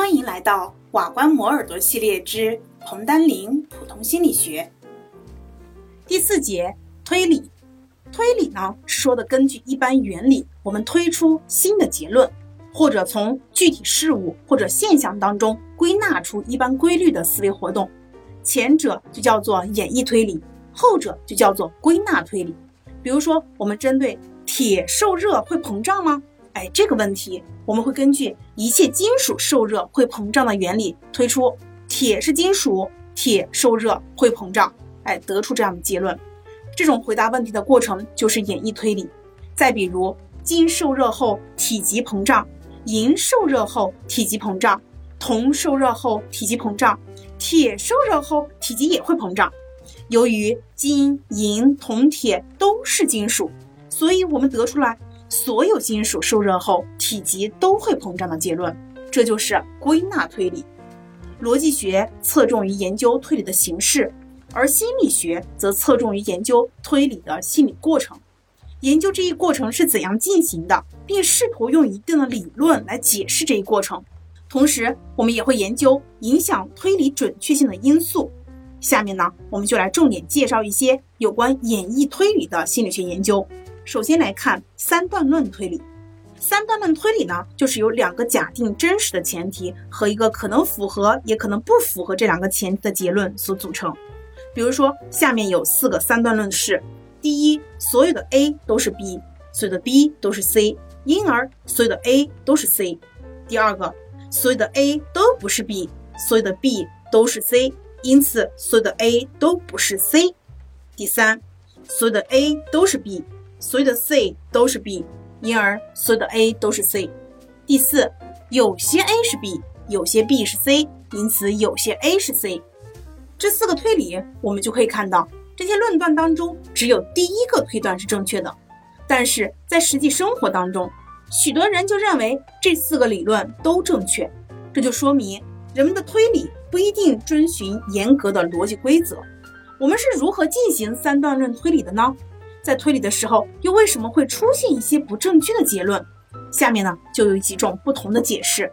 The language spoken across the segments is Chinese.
欢迎来到瓦官磨耳朵系列之彭丹林普通心理学第四节推理。推理呢，是说的根据一般原理，我们推出新的结论，或者从具体事物或者现象当中归纳出一般规律的思维活动。前者就叫做演绎推理，后者就叫做归纳推理。比如说，我们针对铁受热会膨胀吗？哎，这个问题我们会根据一切金属受热会膨胀的原理推出，铁是金属，铁受热会膨胀，哎，得出这样的结论。这种回答问题的过程就是演绎推理。再比如，金受热后体积膨胀，银受热后体积膨胀，铜受热后体积膨胀，铁受热后体积也会膨胀。由于金、银、铜、铁都是金属，所以我们得出来。所有金属受热后体积都会膨胀的结论，这就是归纳推理。逻辑学侧重于研究推理的形式，而心理学则侧重于研究推理的心理过程。研究这一过程是怎样进行的，并试图用一定的理论来解释这一过程。同时，我们也会研究影响推理准确性的因素。下面呢，我们就来重点介绍一些有关演绎推理的心理学研究。首先来看三段论推理。三段论推理呢，就是由两个假定真实的前提和一个可能符合也可能不符合这两个前提的结论所组成。比如说，下面有四个三段论是：第一，所有的 A 都是 B，所有的 B 都是 C，因而所有的 A 都是 C；第二个，所有的 A 都不是 B，所有的 B 都是 C，因此所有的 A 都不是 C；第三，所有的 A 都是 B。所有的 C 都是 B，因而所有的 A 都是 C。第四，有些 A 是 B，有些 B 是 C，因此有些 A 是 C。这四个推理，我们就可以看到，这些论断当中只有第一个推断是正确的。但是在实际生活当中，许多人就认为这四个理论都正确，这就说明人们的推理不一定遵循严格的逻辑规则。我们是如何进行三段论推理的呢？在推理的时候，又为什么会出现一些不正确的结论？下面呢，就有几种不同的解释。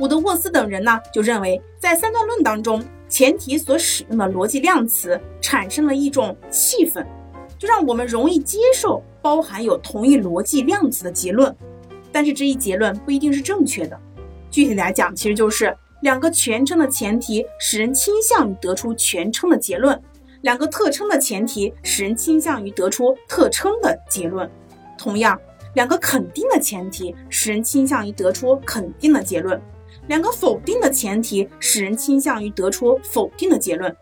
伍德沃斯等人呢，就认为在三段论当中，前提所使用的逻辑量词产生了一种气氛，就让我们容易接受包含有同一逻辑量词的结论。但是这一结论不一定是正确的。具体来讲，其实就是两个全称的前提使人倾向于得出全称的结论。两个特称的前提使人倾向于得出特称的结论，同样，两个肯定的前提使人倾向于得出肯定的结论，两个否定的前提使人倾向于得出否定的结论，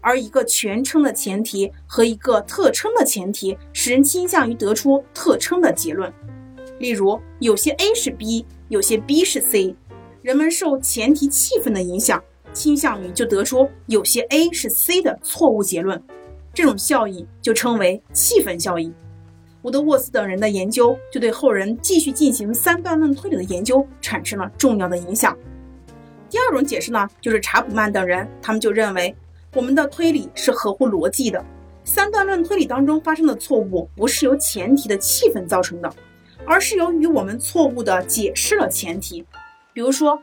而一个全称的前提和一个特称的前提使人倾向于得出特称的结论。例如，有些 A 是 B，有些 B 是 C，人们受前提气氛的影响。倾向于就得出有些 A 是 C 的错误结论，这种效应就称为气氛效应。伍德沃斯等人的研究就对后人继续进行三段论推理的研究产生了重要的影响。第二种解释呢，就是查普曼等人，他们就认为我们的推理是合乎逻辑的，三段论推理当中发生的错误不是由前提的气氛造成的，而是由于我们错误的解释了前提。比如说，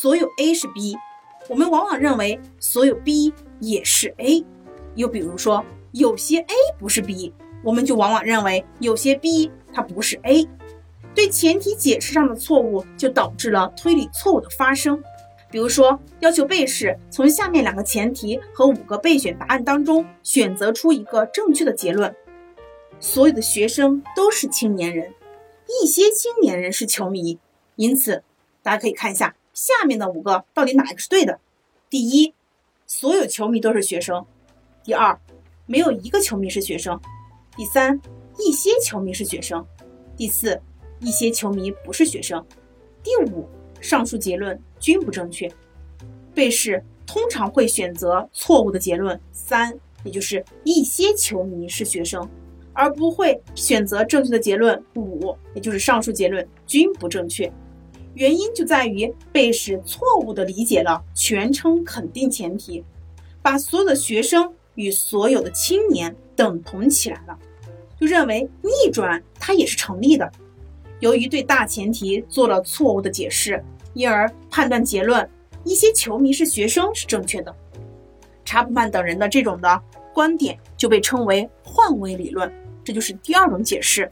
所有 A 是 B。我们往往认为所有 B 也是 A，又比如说有些 A 不是 B，我们就往往认为有些 B 它不是 A。对前提解释上的错误，就导致了推理错误的发生。比如说，要求被试从下面两个前提和五个备选答案当中选择出一个正确的结论：所有的学生都是青年人，一些青年人是球迷。因此，大家可以看一下。下面的五个到底哪一个是对的？第一，所有球迷都是学生；第二，没有一个球迷是学生；第三，一些球迷是学生；第四，一些球迷不是学生；第五，上述结论均不正确。被试通常会选择错误的结论三，也就是一些球迷是学生，而不会选择正确的结论五，也就是上述结论均不正确。原因就在于被试错误地理解了全称肯定前提，把所有的学生与所有的青年等同起来了，就认为逆转它也是成立的。由于对大前提做了错误的解释，因而判断结论一些球迷是学生是正确的。查普曼等人的这种的观点就被称为换位理论，这就是第二种解释。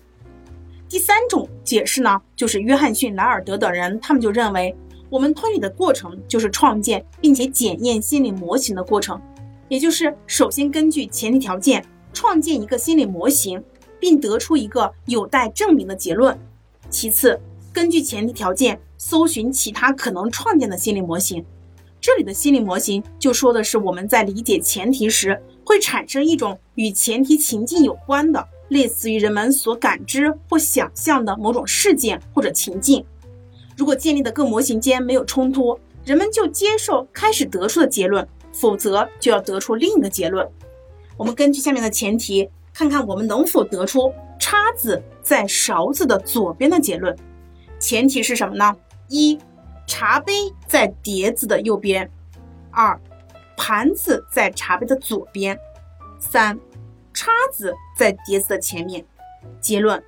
第三种解释呢，就是约翰逊、莱尔德等人，他们就认为我们推理的过程就是创建并且检验心理模型的过程，也就是首先根据前提条件创建一个心理模型，并得出一个有待证明的结论，其次根据前提条件搜寻其他可能创建的心理模型。这里的心理模型就说的是我们在理解前提时会产生一种与前提情境有关的，类似于人们所感知或想象的某种事件或者情境。如果建立的各模型间没有冲突，人们就接受开始得出的结论；否则就要得出另一个结论。我们根据下面的前提，看看我们能否得出叉子在勺子的左边的结论。前提是什么呢？一。茶杯在碟子的右边，二，盘子在茶杯的左边，三，叉子在碟子的前面。结论：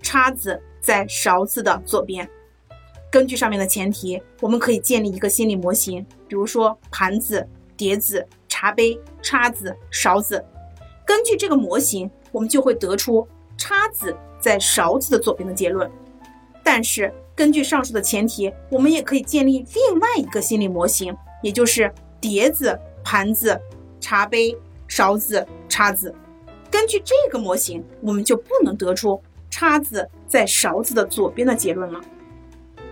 叉子在勺子的左边。根据上面的前提，我们可以建立一个心理模型，比如说盘子、碟子、茶杯、叉子、勺子。根据这个模型，我们就会得出叉子在勺子的左边的结论。但是。根据上述的前提，我们也可以建立另外一个心理模型，也就是碟子、盘子、茶杯、勺子、叉子。根据这个模型，我们就不能得出叉子在勺子的左边的结论了。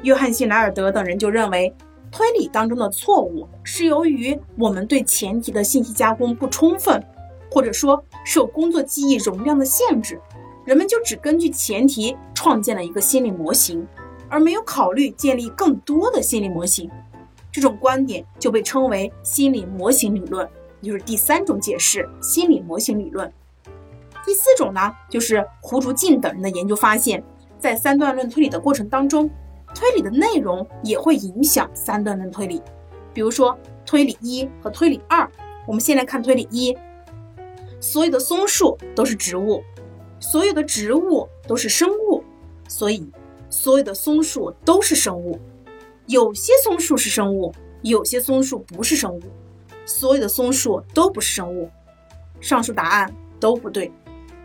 约翰逊·莱尔德等人就认为，推理当中的错误是由于我们对前提的信息加工不充分，或者说受工作记忆容量的限制，人们就只根据前提创建了一个心理模型。而没有考虑建立更多的心理模型，这种观点就被称为心理模型理论，也就是第三种解释心理模型理论。第四种呢，就是胡竹静等人的研究发现，在三段论推理的过程当中，推理的内容也会影响三段论推理。比如说推理一和推理二，我们先来看推理一：所有的松树都是植物，所有的植物都是生物，所以。所有的松树都是生物，有些松树是生物，有些松树不是生物。所有的松树都不是生物，上述答案都不对。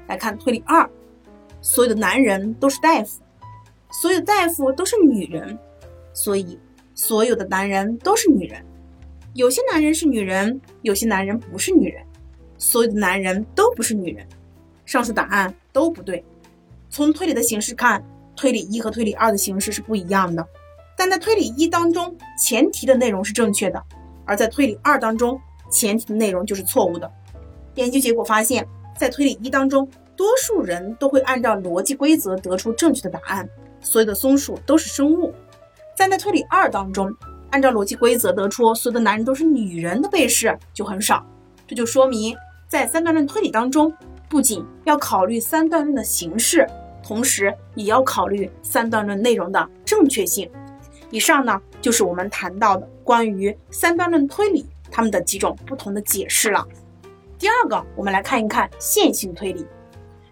来看推理二，所有的男人都是大夫，所有大夫都是女人，所以所有的男人都是女人。有些男人是女人，有些男人不是女人。所有的男人都不是女人，上述答案都不对。从推理的形式看。推理一和推理二的形式是不一样的，但在推理一当中，前提的内容是正确的；而在推理二当中，前提的内容就是错误的。研究结果发现，在推理一当中，多数人都会按照逻辑规则得出正确的答案，所有的松鼠都是生物；但在推理二当中，按照逻辑规则得出所有的男人都是女人的被试就很少。这就说明，在三段论推理当中，不仅要考虑三段论的形式。同时也要考虑三段论内容的正确性。以上呢就是我们谈到的关于三段论推理它们的几种不同的解释了。第二个，我们来看一看线性推理。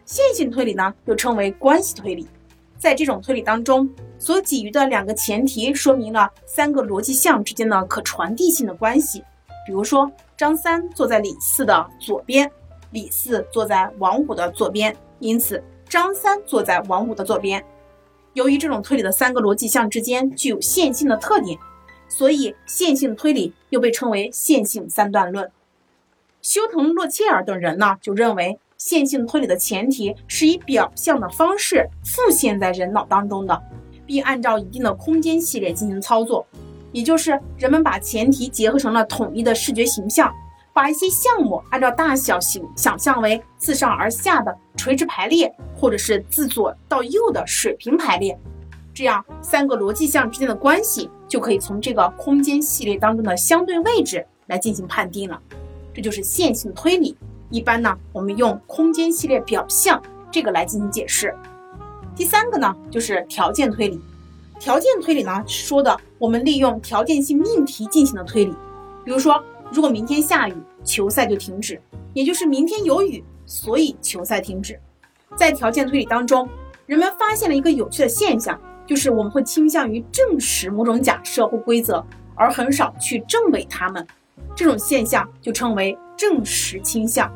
线性推理呢又称为关系推理，在这种推理当中所给予的两个前提说明了三个逻辑项之间的可传递性的关系。比如说，张三坐在李四的左边，李四坐在王五的左边，因此。张三坐在王五的左边。由于这种推理的三个逻辑项之间具有线性的特点，所以线性推理又被称为线性三段论。休腾、洛切尔等人呢，就认为线性推理的前提是以表象的方式复现在人脑当中的，并按照一定的空间系列进行操作，也就是人们把前提结合成了统一的视觉形象。把一些项目按照大小形想象为自上而下的垂直排列，或者是自左到右的水平排列，这样三个逻辑项之间的关系就可以从这个空间系列当中的相对位置来进行判定了。这就是线性推理。一般呢，我们用空间系列表象这个来进行解释。第三个呢，就是条件推理。条件推理呢，说的我们利用条件性命题进行的推理，比如说。如果明天下雨，球赛就停止，也就是明天有雨，所以球赛停止。在条件推理当中，人们发现了一个有趣的现象，就是我们会倾向于证实某种假设或规则，而很少去证伪它们。这种现象就称为证实倾向。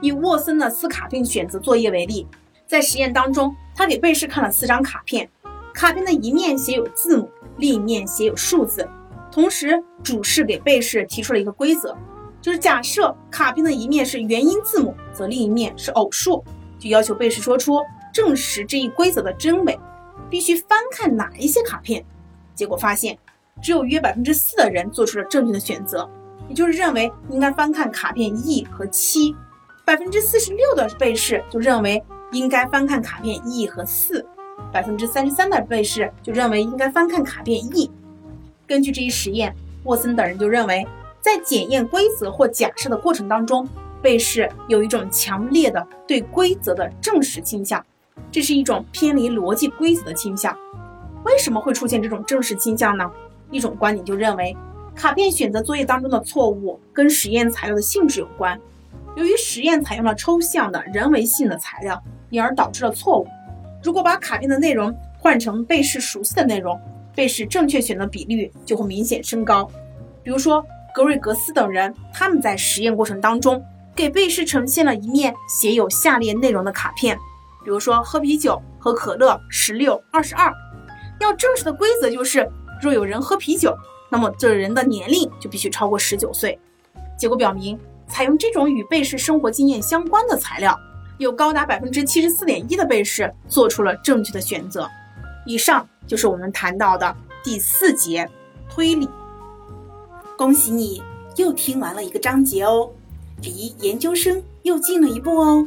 以沃森的斯卡片选择作业为例，在实验当中，他给被试看了四张卡片，卡片的一面写有字母，另一面写有数字。同时，主试给被试提出了一个规则，就是假设卡片的一面是元音字母，则另一面是偶数，就要求被试说出证实这一规则的真伪，必须翻看哪一些卡片。结果发现，只有约百分之四的人做出了正确的选择，也就是认为应该翻看卡片 E 和七。百分之四十六的被试就认为应该翻看卡片 E 和四，百分之三十三的被试就认为应该翻看卡片 E。根据这一实验，沃森等人就认为，在检验规则或假设的过程当中，被试有一种强烈的对规则的证实倾向，这是一种偏离逻辑规则的倾向。为什么会出现这种证实倾向呢？一种观点就认为，卡片选择作业当中的错误跟实验材料的性质有关。由于实验采用了抽象的人为性的材料，因而导致了错误。如果把卡片的内容换成被试熟悉的内容，被试正确选择比率就会明显升高。比如说，格瑞格斯等人，他们在实验过程当中给被试呈现了一面写有下列内容的卡片，比如说喝啤酒、喝可乐、十六、二十二。要证实的规则就是，若有人喝啤酒，那么这人的年龄就必须超过十九岁。结果表明。采用这种与被试生活经验相关的材料，有高达百分之七十四点一的被试做出了正确的选择。以上就是我们谈到的第四节推理。恭喜你又听完了一个章节哦，离研究生又近了一步哦。